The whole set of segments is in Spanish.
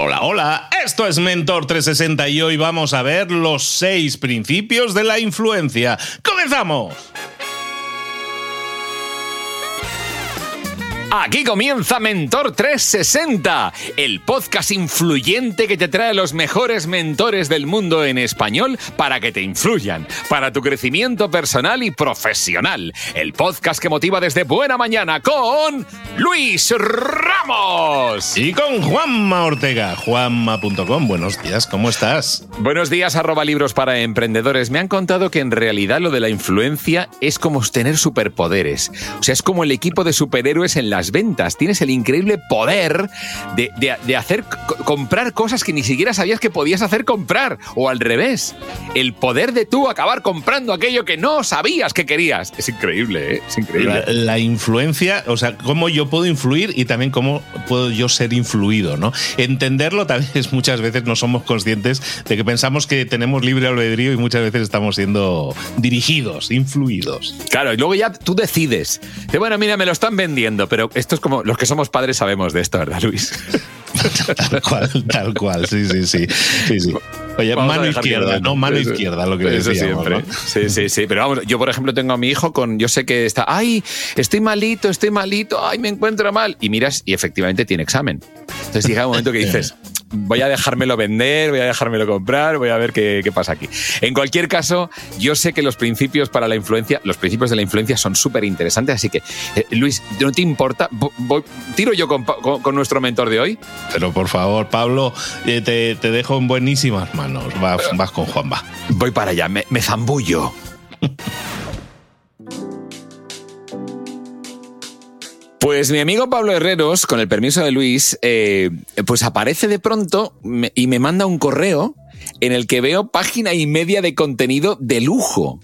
Hola, hola, esto es Mentor 360 y hoy vamos a ver los seis principios de la influencia. ¡Comenzamos! Aquí comienza Mentor 360, el podcast influyente que te trae los mejores mentores del mundo en español para que te influyan, para tu crecimiento personal y profesional. El podcast que motiva desde buena mañana con Luis Ramos. Y con Juanma Ortega, juanma.com. Buenos días, ¿cómo estás? Buenos días, arroba libros para emprendedores. Me han contado que en realidad lo de la influencia es como tener superpoderes. O sea, es como el equipo de superhéroes en las ventas. Tienes el increíble poder de, hacer comprar cosas que ni siquiera sabías que podías hacer comprar. O al revés, el poder de tú acabar comprando aquello que no sabías que querías. Es increíble, ¿eh? Es increíble. La, influencia, o sea, cómo yo puedo influir y también cómo puedo yo ser influido, ¿no? Entenderlo también es muchas veces no somos conscientes de que pensamos que tenemos libre albedrío y muchas veces estamos siendo dirigidos, influidos. Claro, y luego ya tú decides. De, bueno, mira, me lo están vendiendo, pero esto es como los que somos padres sabemos de esto, ¿verdad, Luis? tal cual, tal cual, sí, sí, sí. sí, Oye, mano izquierda, ¿no? Mano izquierda, lo que decíamos, siempre. Sí, sí, sí. Pero vamos, yo, por ejemplo, tengo a mi hijo con. Yo sé que está. ¡Ay! Estoy malito, estoy malito. ¡Ay! Me encuentro mal. Y miras, y efectivamente tiene examen. Entonces llega un momento que dices voy a dejármelo vender, voy a dejármelo comprar, voy a ver qué, pasa aquí. En cualquier caso, yo sé que los principios para la influencia, los principios de la influencia son súper interesantes, así que, eh, Luis, ¿no te importa? ¿Tiro yo con, nuestro mentor de hoy? Pero por favor, Pablo, eh, te, dejo en buenísimas manos. Vas, vas con Juan, va. Voy para allá, me, me zambullo. Pues mi amigo Pablo Herreros, con el permiso de Luis, eh, pues aparece de pronto y me manda un correo en el que veo página y media de contenido de lujo.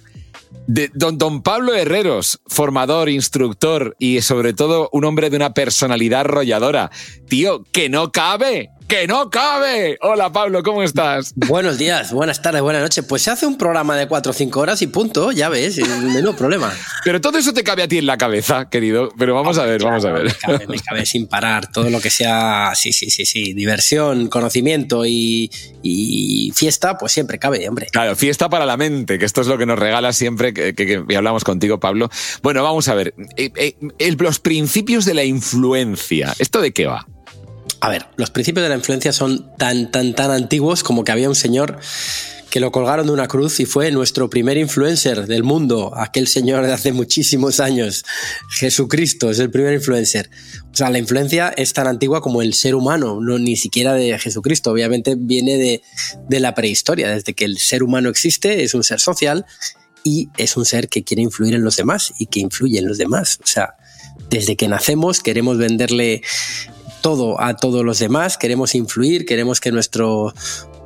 De don, don Pablo Herreros, formador, instructor y sobre todo un hombre de una personalidad arrolladora. Tío, que no cabe que no cabe. Hola Pablo, ¿cómo estás? Buenos días, buenas tardes, buenas noches. Pues se hace un programa de 4 o 5 horas y punto, ya ves, menos problema. Pero todo eso te cabe a ti en la cabeza, querido. Pero vamos a ver, vamos a ver. Me cabe, me cabe, sin parar. Todo lo que sea, sí, sí, sí, sí, diversión, conocimiento y, fiesta, pues siempre cabe, hombre. Claro, fiesta para la mente, que esto es lo que nos regala siempre que, hablamos contigo, Pablo. Bueno, vamos a ver. Eh, eh, los principios de la influencia, ¿esto de qué va? A ver, los principios de la influencia son tan, tan, tan antiguos como que había un señor que lo colgaron de una cruz y fue nuestro primer influencer del mundo, aquel señor de hace muchísimos años. Jesucristo es el primer influencer. O sea, la influencia es tan antigua como el ser humano, no ni siquiera de Jesucristo. Obviamente viene de, de la prehistoria, desde que el ser humano existe, es un ser social y es un ser que quiere influir en los demás y que influye en los demás. O sea, desde que nacemos queremos venderle todo a todos los demás, queremos influir, queremos que nuestro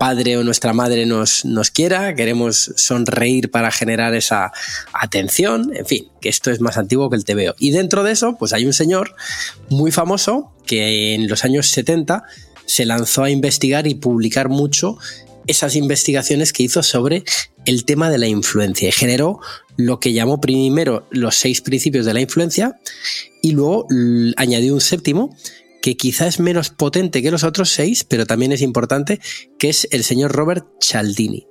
padre o nuestra madre nos, nos quiera, queremos sonreír para generar esa atención, en fin, que esto es más antiguo que el TVO. Y dentro de eso, pues hay un señor muy famoso que en los años 70 se lanzó a investigar y publicar mucho esas investigaciones que hizo sobre el tema de la influencia. Y generó lo que llamó primero los seis principios de la influencia y luego añadió un séptimo que quizá es menos potente que los otros seis, pero también es importante, que es el señor Robert Cialdini.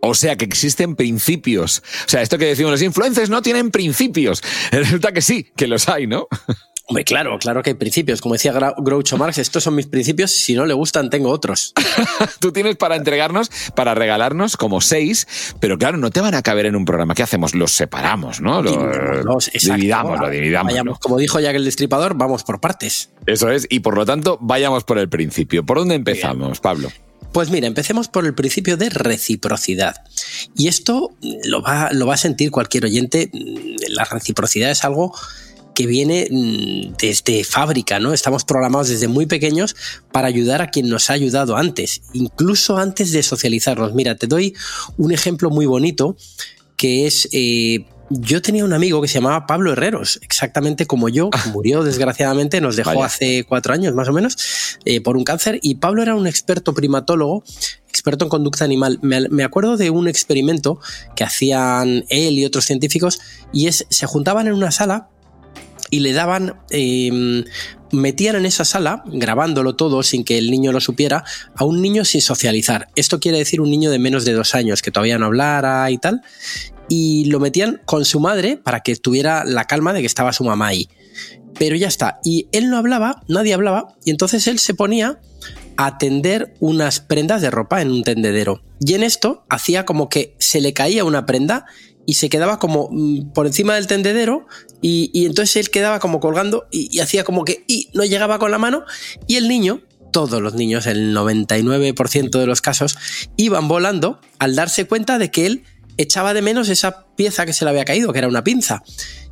O sea, que existen principios. O sea, esto que decimos, los influencers no tienen principios. Resulta que sí, que los hay, ¿no? Hombre, claro, claro que hay principios. Como decía Groucho Marx, estos son mis principios. Si no le gustan, tengo otros. Tú tienes para entregarnos, para regalarnos como seis, pero claro, no te van a caber en un programa. ¿Qué hacemos? Los separamos, ¿no? Los, dividamos, lo dividamos. Como dijo Jack el Destripador, vamos por partes. Eso es, y por lo tanto, vayamos por el principio. ¿Por dónde empezamos, Pablo? Pues mira, empecemos por el principio de reciprocidad. Y esto lo va, lo va a sentir cualquier oyente. La reciprocidad es algo que viene mm, desde fábrica, ¿no? Estamos programados desde muy pequeños para ayudar a quien nos ha ayudado antes, incluso antes de socializarnos. Mira, te doy un ejemplo muy bonito que es eh, yo tenía un amigo que se llamaba Pablo Herreros, exactamente como yo, ah. murió desgraciadamente, nos dejó hace cuatro años más o menos eh, por un cáncer y Pablo era un experto primatólogo, experto en conducta animal. Me, me, acuerdo de un experimento que hacían él y otros científicos y es, se juntaban en una sala y le daban em, metían en esa sala, grabándolo todo sin que el niño lo supiera, a un niño sin socializar. Esto quiere decir un niño de menos de dos años, que todavía no hablara y tal. Y lo metían con su madre para que tuviera la calma de que estaba su mamá ahí. Pero ya está. Y él no hablaba, nadie hablaba, y entonces él se ponía a tender unas prendas de ropa en un tendedero. Y en esto hacía como que se le caía una prenda y se quedaba como mm, por encima del tendedero y, entonces él quedaba como colgando y, hacía como que y no llegaba con la mano y el niño, todos los niños, el 99% de los casos, iban volando al darse cuenta de que él echaba de menos esa pieza que se le había caído, que era una pinza.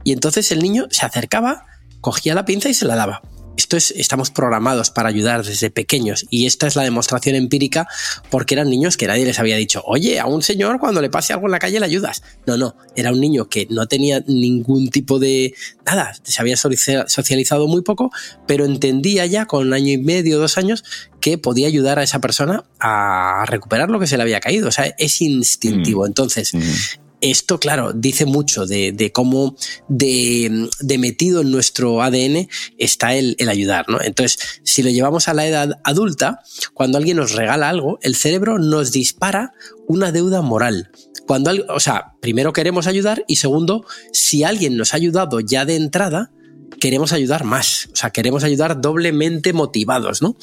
Y entonces el niño se acercaba, cogía la pinza y se la daba. Esto es, estamos programados para ayudar desde pequeños y esta es la demostración empírica porque eran niños que nadie les había dicho, oye, a un señor cuando le pase algo en la calle le ayudas. No, no, era un niño que no tenía ningún tipo de nada, se había socializado muy poco, pero entendía ya con un año y medio, dos años, que podía ayudar a esa persona a recuperar lo que se le había caído. O sea, es instintivo. Mm. Entonces, mm. Esto, claro, dice mucho de, cómo de, metido en nuestro ADN está el, ayudar, ¿no? Entonces, si lo llevamos a la edad adulta, cuando alguien nos regala algo, el cerebro nos dispara una deuda moral. Cuando, o sea, primero queremos ayudar y segundo, si alguien nos ha ayudado ya de entrada, queremos ayudar más, o sea, queremos ayudar doblemente motivados, ¿no?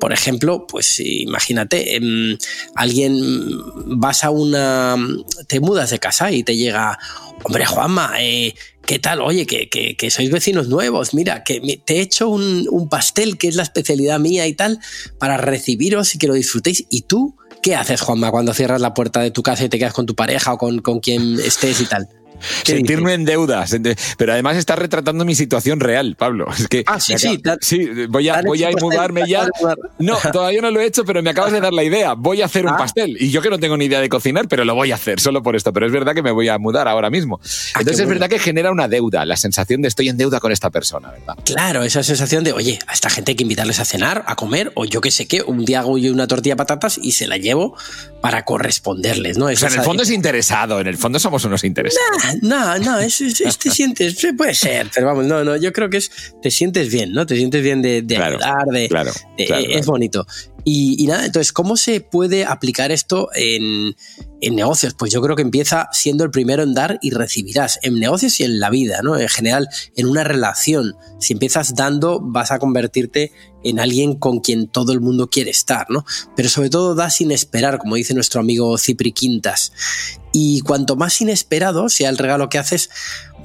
Por ejemplo, pues imagínate, em, alguien vas a una, te mudas de casa y te llega, hombre Juanma, eh, ¿qué tal? Oye, que, sois vecinos nuevos, mira, que te he hecho un, un pastel que es la especialidad mía y tal, para recibiros y que lo disfrutéis, y tú... ¿Qué haces, Juanma, cuando cierras la puerta de tu casa y te quedas con tu pareja o con, con quien estés y tal? Sentirme en deuda. Pero además está retratando mi situación real, Pablo. Es que ah, sí, sí. sí, voy a, voy a mudarme ya. No, todavía no lo he hecho, pero me acabas de dar la idea. Voy a hacer un ah. pastel. Y yo que no tengo ni idea de cocinar, pero lo voy a hacer solo por esto. Pero es verdad que me voy a mudar ahora mismo. Ah, Entonces es verdad que genera una deuda, la sensación de estoy en deuda con esta persona, ¿verdad? Claro, esa sensación de, oye, a esta gente hay que invitarles a cenar, a comer, o yo qué sé qué, un día hago yo una tortilla de patatas y se la llevo para corresponderles, ¿no? o sea, en el fondo es interesado, en el fondo somos unos interesados. No, no, es te sientes, puede ser, pero vamos, no, no, yo creo que es, te sientes bien, ¿no? Te sientes bien de, ayudar, de, es bonito. Y, nada, entonces, ¿cómo se puede aplicar esto en, en, negocios? Pues yo creo que empieza siendo el primero en dar y recibirás, en negocios y en la vida, ¿no? En general, en una relación. Si empiezas dando, vas a convertirte en alguien con quien todo el mundo quiere estar, ¿no? Pero sobre todo da sin esperar, como dice nuestro amigo Cipri Quintas. Y cuanto más inesperado sea el regalo que haces,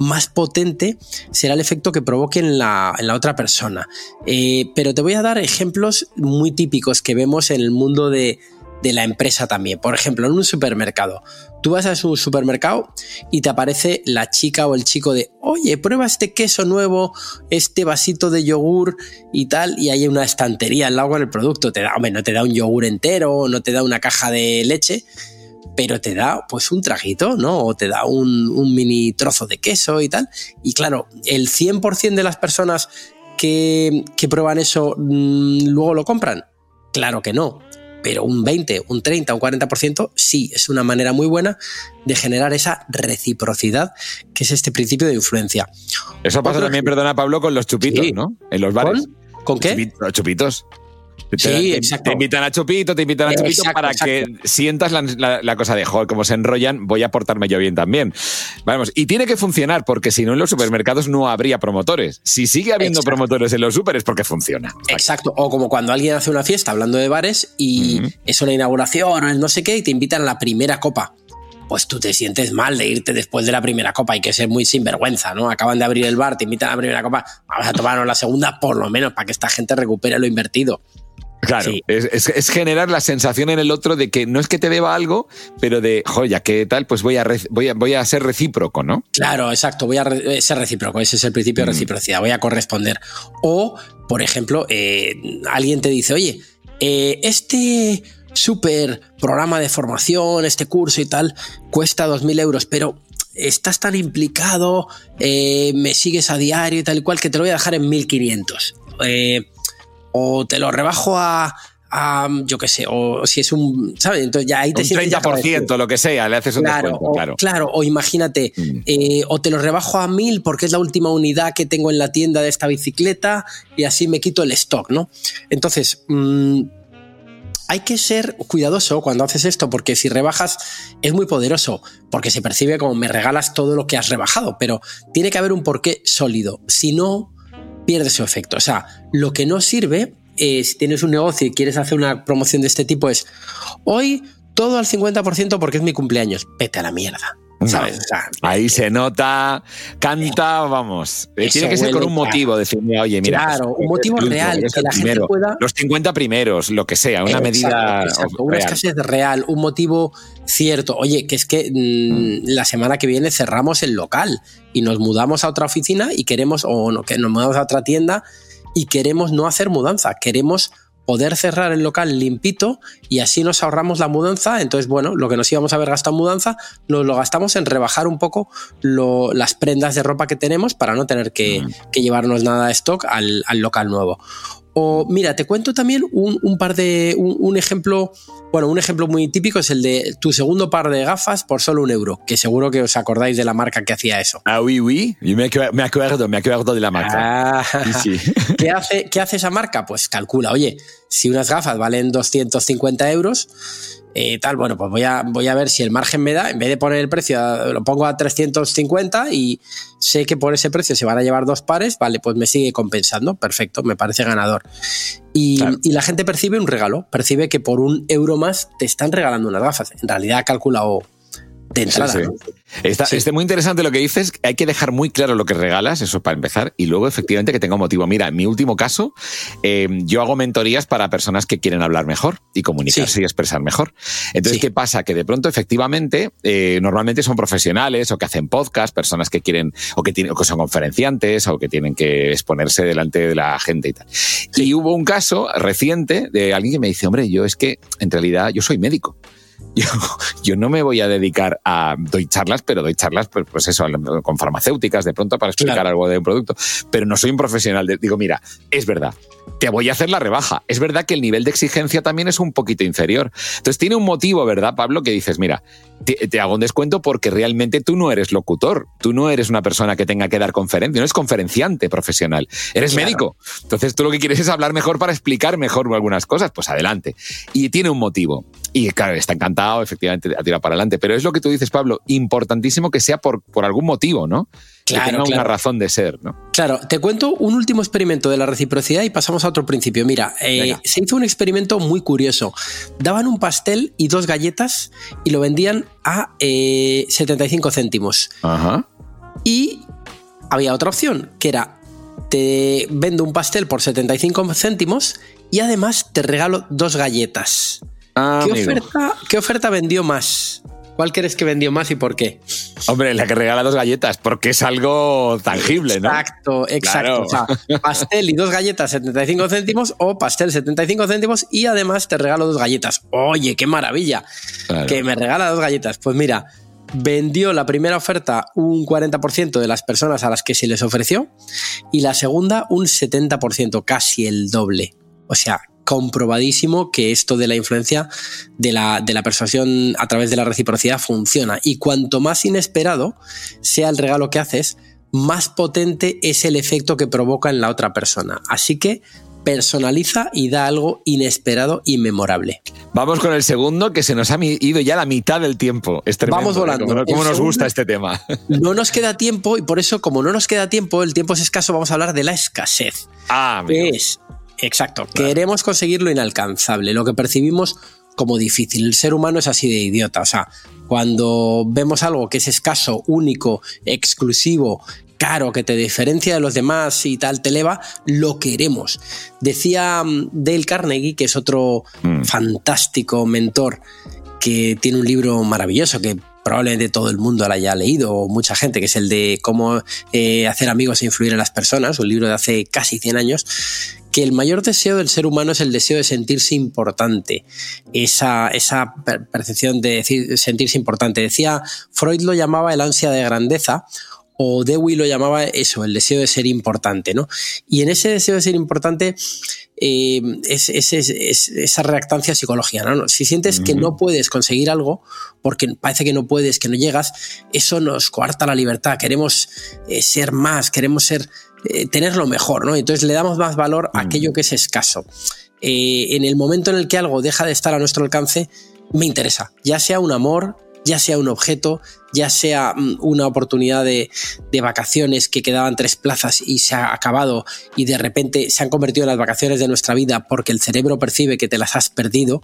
más potente será el efecto que provoque en la, otra persona. Eh, pero te voy a dar ejemplos muy típicos que vemos en el mundo de, de la empresa también. Por ejemplo, en un supermercado. Tú vas a un supermercado y te aparece la chica o el chico de, oye, prueba este queso nuevo, este vasito de yogur y tal, y hay una estantería al lado del producto. Te da, hombre, no te da un yogur entero, no te da una caja de leche, pero te da pues un trajito, ¿no? O te da un, mini trozo de queso y tal. Y claro, el 100% de las personas que, prueban eso mm, luego lo compran. Claro que no. Pero un 20, un 30, un 40% sí es una manera muy buena de generar esa reciprocidad, que es este principio de influencia. Eso pasa también, perdona Pablo, con los chupitos, ¿no? En los bares. ¿Con, qué? Los chupitos. Sí, exacto. Te invitan a Chupito, te invitan a Chupito para que sientas la, cosa de, joder, como se enrollan, voy a portarme yo bien también. Vamos, y tiene que funcionar, porque si no en los supermercados no habría promotores. Si sigue habiendo promotores en los super es porque funciona. Exacto. O como cuando alguien hace una fiesta hablando de bares y es una inauguración o el no sé qué y te invitan a la primera copa pues tú te sientes mal de irte después de la primera copa. Hay que ser muy sinvergüenza, ¿no? Acaban de abrir el bar, te invitan a la primera copa, vamos a tomarnos la segunda por lo menos para que esta gente recupere lo invertido. Claro, es, generar la sensación en el otro de que no es que te deba algo, pero de, joya, ¿qué tal? Pues voy a, voy voy a ser recíproco, ¿no? Claro, exacto, voy a eh, ser recíproco, ese es el principio de mm. reciprocidad, voy a corresponder. O, por ejemplo, eh, alguien te dice, oye, eh, este súper programa de formación, este curso y tal, cuesta 2.000 euros, pero estás tan implicado, me sigues a diario y tal y cual, que te lo voy a dejar en 1.500. Eh, o te lo rebajo a, yo qué sé, o si es un, ¿sabes? Entonces ya ahí te un 30%, lo que sea, le haces un claro, descuento, claro. claro, o imagínate, mm. eh, o te lo rebajo a mil porque es la última unidad que tengo en la tienda de esta bicicleta y así me quito el stock, ¿no? Entonces, mmm, hay que ser cuidadoso cuando haces esto, porque si rebajas es muy poderoso, porque se percibe como me regalas todo lo que has rebajado, pero tiene que haber un porqué sólido. Si no, pierde su efecto. O sea, lo que no sirve, eh, si tienes un negocio y quieres hacer una promoción de este tipo, es hoy todo al 50% porque es mi cumpleaños. Vete a la mierda. Ahí se nota, canta, vamos. Eh, tiene que ser con un motivo, decirme, oye, mira. Claro, un motivo real, que la gente pueda. Los 50 primeros, lo que sea, una medida. una escasez real, un motivo cierto. Oye, que es que mm, la semana que viene cerramos el local y nos mudamos a otra oficina y queremos, o no, que nos mudamos a otra tienda y queremos no hacer mudanza, queremos poder cerrar el local limpito y así nos ahorramos la mudanza. Entonces, bueno, lo que nos íbamos a haber gastado en mudanza, nos lo gastamos en rebajar un poco las prendas de ropa que tenemos para no tener que, mm. llevarnos nada de stock al, al local nuevo. O mira, te cuento también un, par de. Un, ejemplo. Bueno, un ejemplo muy típico es el de tu segundo par de gafas por solo un euro, que seguro que os acordáis de la marca que hacía eso. Ah, oui, oui. me acuerdo, me acuerdo de la marca. Ah, ¿Qué, hace, ¿Qué hace esa marca? Pues calcula, oye, si unas gafas valen 250 euros, eh, tal, bueno, pues voy a, voy a ver si el margen me da, en vez de poner el precio, lo pongo a 350 y sé que por ese precio se van a llevar dos pares, vale, pues me sigue compensando, perfecto, me parece ganador. Y, y la gente percibe un regalo, percibe que por un euro más te están regalando unas gafas. En realidad ha calculado de entrada. Está, muy interesante lo que dices. Hay que dejar muy claro lo que regalas, eso para empezar, y luego efectivamente que tenga un motivo. Mira, en mi último caso, eh, yo hago mentorías para personas que quieren hablar mejor y comunicarse y expresar mejor. Entonces, ¿qué pasa? Que de pronto, efectivamente, eh, normalmente son profesionales o que hacen podcast, personas que quieren o que, tienen, o que son conferenciantes o que tienen que exponerse delante de la gente y tal. Y hubo un caso reciente de alguien que me dice, hombre, yo es que en realidad yo soy médico. Yo, no me voy a dedicar a doy charlas, pero doy charlas, pues, pues eso, con farmacéuticas de pronto para explicar algo de un producto, pero no soy un profesional. digo, mira, es verdad, te voy a hacer la rebaja. Es verdad que el nivel de exigencia también es un poquito inferior. Entonces tiene un motivo, ¿verdad, Pablo? Que dices, mira, te, hago un descuento porque realmente tú no eres locutor, tú no eres una persona que tenga que dar conferencia, no eres conferenciante profesional, eres médico. Entonces tú lo que quieres es hablar mejor para explicar mejor algunas cosas, pues adelante. Y tiene un motivo. Y claro, está encantado, efectivamente, a tirar para adelante. Pero es lo que tú dices, Pablo, importantísimo que sea por, por algún motivo, ¿no? Claro, que tenga una razón de ser, ¿no? Claro, te cuento un último experimento de la reciprocidad y pasamos a otro principio. Mira, eh, se hizo un experimento muy curioso. Daban un pastel y dos galletas y lo vendían a 75 eh, céntimos. Ajá. Y había otra opción, que era te vendo un pastel por 75 céntimos y además te regalo dos galletas. Ah, ¿Qué, oferta, ¿Qué oferta vendió más? ¿Cuál crees que vendió más y por qué? Hombre, la que regala dos galletas, porque es algo tangible, ¿no? Exacto, exacto. O sea, pastel y dos galletas 75 céntimos o pastel 75 céntimos y además te regalo dos galletas. Oye, qué maravilla. Que me regala dos galletas. Pues mira, vendió la primera oferta un 40% de las personas a las que se les ofreció y la segunda un 70%, casi el doble. O sea, comprobadísimo que esto de la influencia de la, de la, persuasión a través de la reciprocidad funciona. Y cuanto más inesperado sea el regalo que haces, más potente es el efecto que provoca en la otra persona. Así que personaliza y da algo inesperado y memorable. Vamos con el segundo, que se nos ha ido ya la mitad del tiempo. Vamos ¿eh? volando. ¿Cómo, nos gusta este tema? No nos queda tiempo y por eso, como no nos queda tiempo, el tiempo es escaso, vamos a hablar de la escasez. Ah, es Exacto. Queremos conseguir lo inalcanzable, lo que percibimos como difícil. El ser humano es así de idiota. O sea, cuando vemos algo que es escaso, único, exclusivo, caro, que te diferencia de los demás y tal, te eleva, lo queremos. Decía mm, Dale Carnegie, que es otro mm. fantástico mentor, que tiene un libro maravilloso que probablemente todo el mundo lo haya leído, o mucha gente, que es el de cómo eh, hacer amigos e influir en las personas, un libro de hace casi 100 años, que el mayor deseo del ser humano es el deseo de sentirse importante, esa, esa percepción de decir, sentirse importante. Decía, Freud lo llamaba el ansia de grandeza, o Dewey lo llamaba eso, el deseo de ser importante, ¿no? Y en ese deseo de ser importante eh, es, esa reactancia psicológica. ¿no? Si sientes que no puedes conseguir algo, porque parece que no puedes, que no llegas, eso nos coarta la libertad. Queremos eh, ser más, queremos ser, eh, tener lo mejor, ¿no? Entonces le damos más valor a aquello que es escaso. en el momento en el que algo deja de estar a nuestro alcance, me interesa, ya sea un amor, ya sea un objeto, ya sea mm, una oportunidad de, vacaciones que quedaban tres plazas y se ha acabado y de repente se han convertido en las vacaciones de nuestra vida porque el cerebro percibe que te las has perdido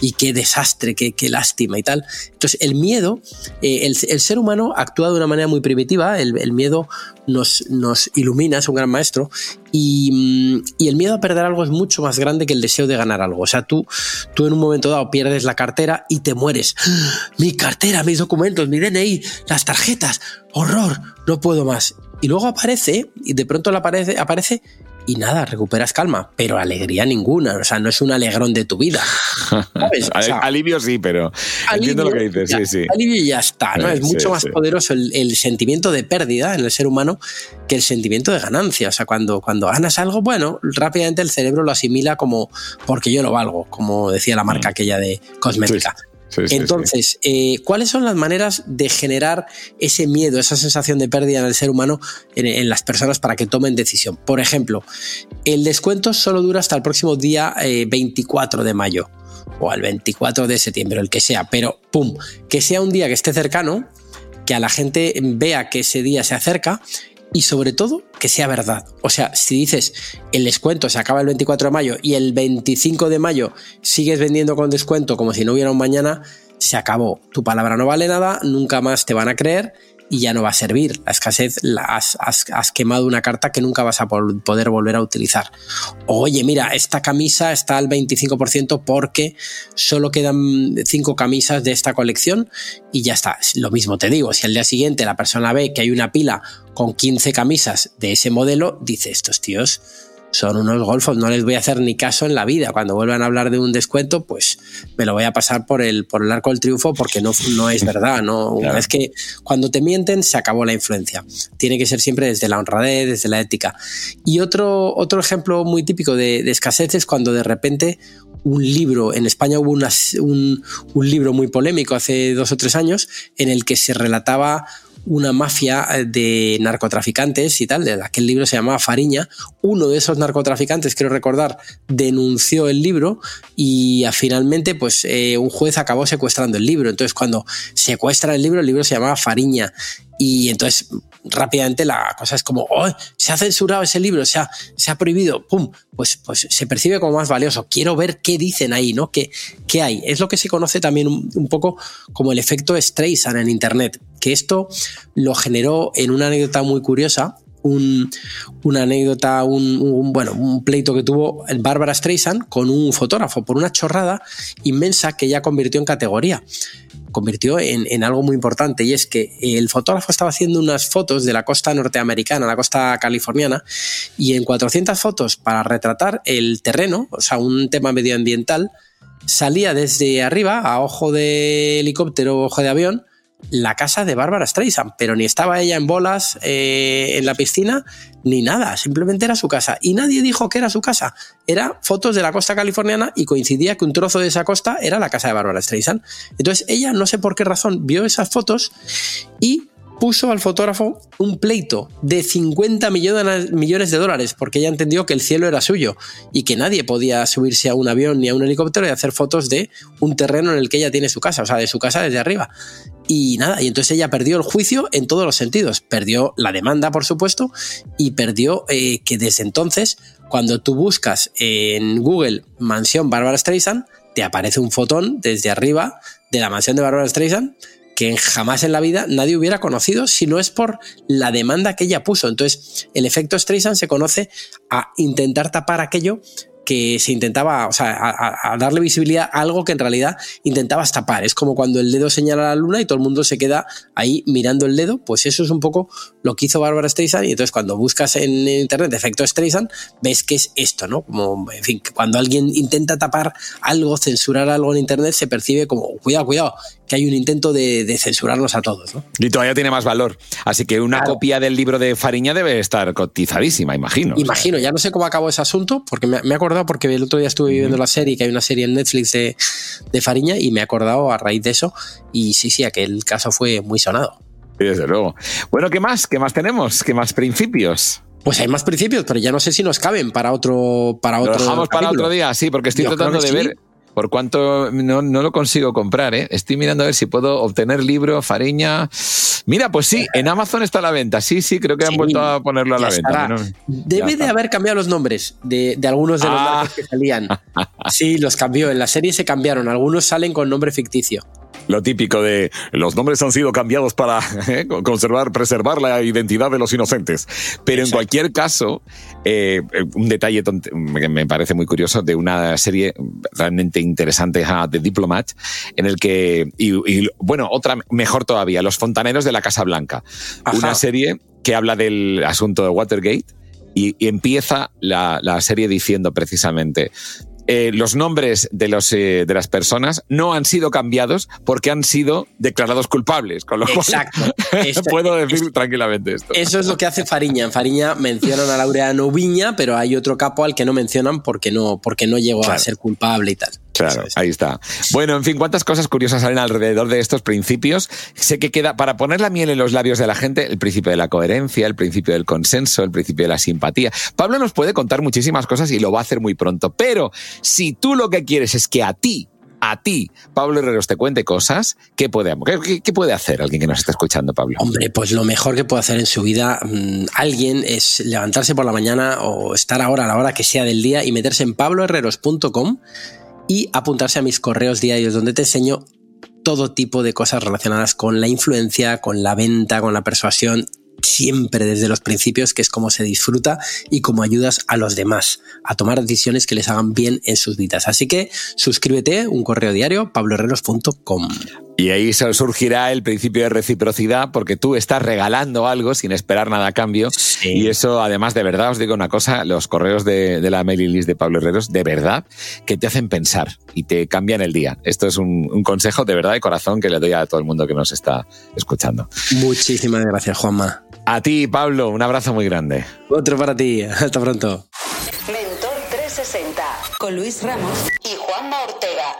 y qué desastre, qué, lástima y tal. Entonces el miedo, eh, el, ser humano actúa de una manera muy primitiva, el, miedo nos, nos, ilumina, es un gran maestro y, mm, y, el miedo a perder algo es mucho más grande que el deseo de ganar algo. O sea, tú, tú en un momento dado pierdes la cartera y te mueres. ¡Ah! Mi cartera, mis documentos, mi DNI las tarjetas, horror, no puedo más. Y luego aparece, y de pronto aparece, aparece y nada, recuperas calma, pero alegría ninguna, o sea, no es un alegrón de tu vida. alivio sí, pero entiendo lo que dices, sí, sí. Alivio y ya está, ¿no? es mucho más poderoso el, sentimiento de pérdida en el ser humano que el sentimiento de ganancia. O sea, cuando, cuando ganas algo, bueno, rápidamente el cerebro lo asimila como porque yo lo valgo, como decía la marca mm. aquella de cosmética. Entonces, eh, ¿cuáles son las maneras de generar ese miedo, esa sensación de pérdida en el ser humano, en, las personas para que tomen decisión? Por ejemplo, el descuento solo dura hasta el próximo día 24 eh, de mayo o al 24 de septiembre, el que sea, pero ¡pum! Que sea un día que esté cercano, que a la gente vea que ese día se acerca y sobre todo que sea verdad. O sea, si dices el descuento se acaba el 24 de mayo y el 25 de mayo sigues vendiendo con descuento como si no hubiera un mañana, se acabó. Tu palabra no vale nada, nunca más te van a creer y ya no va a servir. La escasez la has, quemado una carta que nunca vas a poder volver a utilizar. Oye, mira, esta camisa está al 25% porque solo quedan cinco camisas de esta colección y ya está. Lo mismo te digo, si al día siguiente la persona ve que hay una pila con 15 camisas de ese modelo, dice estos tíos son unos golfos, no les voy a hacer ni caso en la vida. Cuando vuelvan a hablar de un descuento, pues me lo voy a pasar por el, por el arco del triunfo porque no, no es verdad. ¿no? Es que cuando te mienten se acabó la influencia. Tiene que ser siempre desde la honradez, desde la ética. Y otro, otro ejemplo muy típico de, de escasez es cuando de repente un libro, en España hubo un, un libro muy polémico hace dos o tres años en el que se relataba una mafia eh, de narcotraficantes y tal, aquel libro se llamaba Fariña. Uno de esos narcotraficantes, quiero recordar, denunció el libro y ah, finalmente pues eh, un juez acabó secuestrando el libro. Entonces cuando secuestra el libro, el libro se llamaba Fariña y entonces rápidamente la cosa es como, oh, se ha censurado ese libro, se ha, se ha prohibido, ¡pum! Pues, pues se percibe como más valioso. Quiero ver qué dicen ahí, ¿no? ¿Qué, qué hay? Es lo que se conoce también un, poco como el efecto Streisand en Internet, que esto lo generó en una anécdota muy curiosa. Un, una anécdota, un, bueno, un pleito que tuvo Bárbara Streisand con un fotógrafo por una chorrada inmensa que ella convirtió en categoría convirtió en, algo muy importante y es que el fotógrafo estaba haciendo unas fotos de la costa norteamericana, la costa californiana, y en 400 fotos para retratar el terreno, o sea, un tema medioambiental, salía desde arriba, a ojo de helicóptero, ojo de avión, la casa de Bárbara Streisand, pero ni estaba ella en bolas eh, en la piscina, ni nada, simplemente era su casa. Y nadie dijo que era su casa, era fotos de la costa californiana y coincidía que un trozo de esa costa era la casa de Bárbara Streisand. Entonces ella, no sé por qué razón, vio esas fotos y puso al fotógrafo un pleito de 50 millones de dólares porque ella entendió que el cielo era suyo y que nadie podía subirse a un avión ni a un helicóptero y hacer fotos de un terreno en el que ella tiene su casa, o sea, de su casa desde arriba. Y nada, y entonces ella perdió el juicio en todos los sentidos. Perdió la demanda, por supuesto, y perdió eh, que desde entonces, cuando tú buscas en Google mansión Bárbara Streisand, te aparece un fotón desde arriba de la mansión de Bárbara Streisand que jamás en la vida nadie hubiera conocido si no es por la demanda que ella puso. Entonces, el efecto Streisand se conoce a intentar tapar aquello que se intentaba, o sea, a, darle visibilidad a algo que en realidad intentabas tapar. Es como cuando el dedo señala a la luna y todo el mundo se queda ahí mirando el dedo, pues eso es un poco lo que hizo Bárbara Streisand y entonces cuando buscas en internet efecto Streisand, ves que es esto, ¿no? Como, en fin, cuando alguien intenta tapar algo, censurar algo en internet, se percibe como, cuidado, cuidado, que hay un intento de, censurarnos a todos. ¿no? Y todavía tiene más valor. Así que una copia del libro de Fariña debe estar cotizadísima, imagino. Imagino, ya no sé cómo acabó ese asunto, porque me, he acordado porque el otro día estuve viendo la serie, que hay una serie en Netflix de, de Fariña, y me he acordado a raíz de eso. Y sí, sí, aquel caso fue muy sonado. Sí, desde luego. Bueno, ¿qué más? ¿Qué más tenemos? ¿Qué más principios? Pues hay más principios, pero ya no sé si nos caben para otro. Para otro lo dejamos para otro día, sí, porque estoy tratando de ver por cuánto no, lo consigo comprar. ¿eh? Estoy mirando a ver si puedo obtener libro, Fariña. Mira, pues sí, en Amazon está a la venta. Sí, sí, creo que han vuelto a ponerlo a la venta. Debe de haber cambiado los nombres de, algunos de los ah. que salían. Sí, los cambió. En la serie se cambiaron. Algunos salen con nombre ficticio lo típico de los nombres han sido cambiados para eh, conservar, preservar la identidad de los inocentes. Pero en cualquier caso, eh, un detalle que me parece muy curioso de una serie realmente interesante, The Diplomat, en el que, y, bueno, otra mejor todavía, Los Fontaneros de la Casa Blanca. Una serie que habla del asunto de Watergate. Y, empieza la, la, serie diciendo precisamente, eh, los nombres de, los, eh, de las personas no han sido cambiados porque han sido declarados culpables. Con lo Exacto. puedo decir tranquilamente esto. Eso es lo que hace Fariña. En Fariña mencionan a Laureano Viña, pero hay otro capo al que no mencionan porque no, porque no llegó a ser culpable y tal. Claro, ahí está. Bueno, en fin, cuántas cosas curiosas salen alrededor de estos principios. Sé que queda, para poner la miel en los labios de la gente, el principio de la coherencia, el principio del consenso, el principio de la simpatía. Pablo nos puede contar muchísimas cosas y lo va a hacer muy pronto, pero si tú lo que quieres es que a ti a ti, Pablo Herreros, te cuente cosas, ¿qué puede, qué, puede hacer alguien que nos está escuchando, Pablo? Hombre, pues lo mejor que puede hacer en su vida mm, alguien es levantarse por la mañana o estar ahora a la hora que sea del día y meterse en pabloherreros.com y apuntarse a mis correos diarios donde te enseño todo tipo de cosas relacionadas con la influencia, con la venta, con la persuasión, siempre desde los principios, que es cómo se disfruta y cómo ayudas a los demás a tomar decisiones que les hagan bien en sus vidas. Así que suscríbete, un correo diario, pabloherreros.com. Y ahí surgirá el principio de reciprocidad porque tú estás regalando algo sin esperar nada a cambio. Y eso, además, de verdad, os digo una cosa, los correos de, la mailing list de Pablo Herreros, de verdad, que te hacen pensar y te cambian el día. Esto es un, un consejo de verdad de corazón que le doy a todo el mundo que nos está escuchando. Muchísimas gracias, Juanma. A ti, Pablo, un abrazo muy grande. Otro para ti. Hasta pronto. Mentor 360 con Luis Ramos y Juanma Ortega.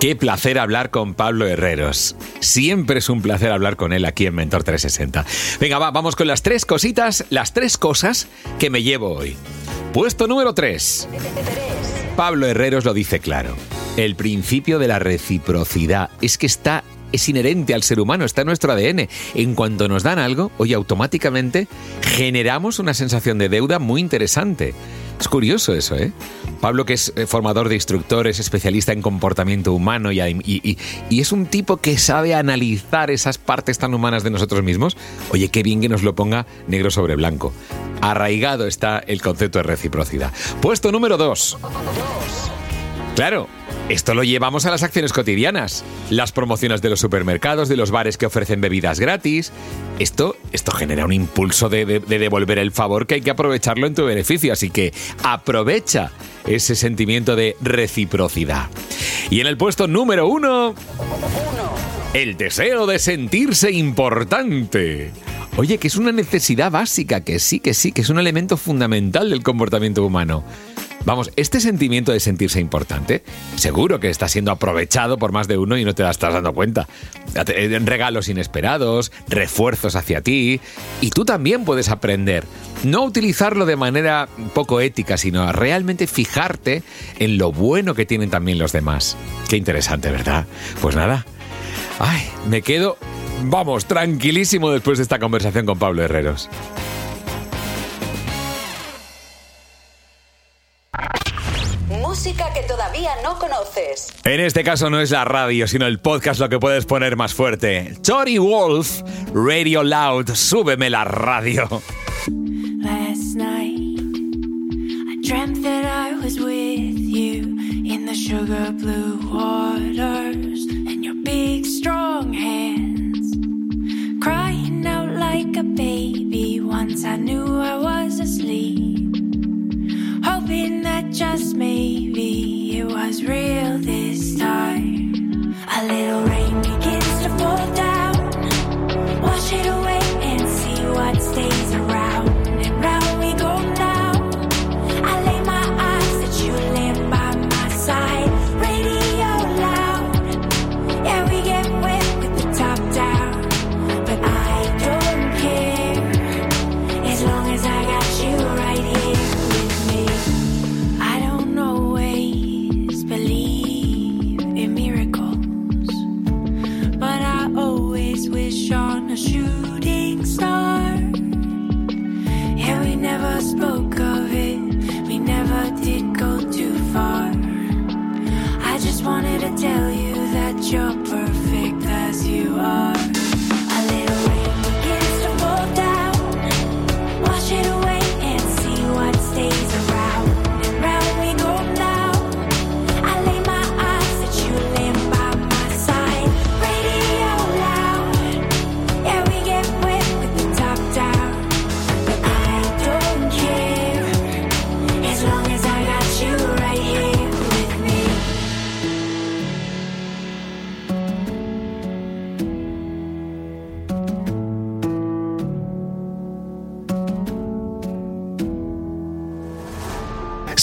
Qué placer hablar con Pablo Herreros. Siempre es un placer hablar con él aquí en Mentor 360. Venga, va, vamos con las tres cositas, las tres cosas que me llevo hoy. Puesto número 3. Pablo Herreros lo dice claro. El principio de la reciprocidad es que está es inherente al ser humano, está en nuestro ADN. En cuanto nos dan algo, hoy automáticamente generamos una sensación de deuda muy interesante. Es curioso eso, ¿eh? Pablo, que es eh, formador de instructores, especialista en comportamiento humano y, es un tipo que sabe analizar esas partes tan humanas de nosotros mismos. Oye, qué bien que nos lo ponga negro sobre blanco. Arraigado está el concepto de reciprocidad. Puesto número dos. Claro, esto lo llevamos a las acciones cotidianas. Las promociones de los supermercados, de los bares que ofrecen bebidas gratis. Esto, esto genera un impulso de, devolver el favor que hay que aprovecharlo en tu beneficio. Así que aprovecha ese sentimiento de reciprocidad. Y en el puesto número uno, el deseo de sentirse importante. Oye, que es una necesidad básica, que sí, que sí, que es un elemento fundamental del comportamiento humano. Vamos, este sentimiento de sentirse importante, seguro que está siendo aprovechado por más de uno y no te la estás dando cuenta. Regalos inesperados, refuerzos hacia ti, y tú también puedes aprender. No utilizarlo de manera poco ética, sino realmente fijarte en lo bueno que tienen también los demás. Qué interesante, ¿verdad? Pues nada. Ay, me quedo, vamos, tranquilísimo después de esta conversación con Pablo Herreros. Conoces. En este caso no es la radio, sino el podcast lo que puedes poner más fuerte. Tori Wolf, Radio Loud, súbeme la radio. Last night, I dreamt that I was with you in the sugar blue waters and your big strong hands. Crying out like a baby once I knew I was asleep. Hoping that just maybe it was. real this time. A little rain begins to fall down. Wash it away and see what stays around.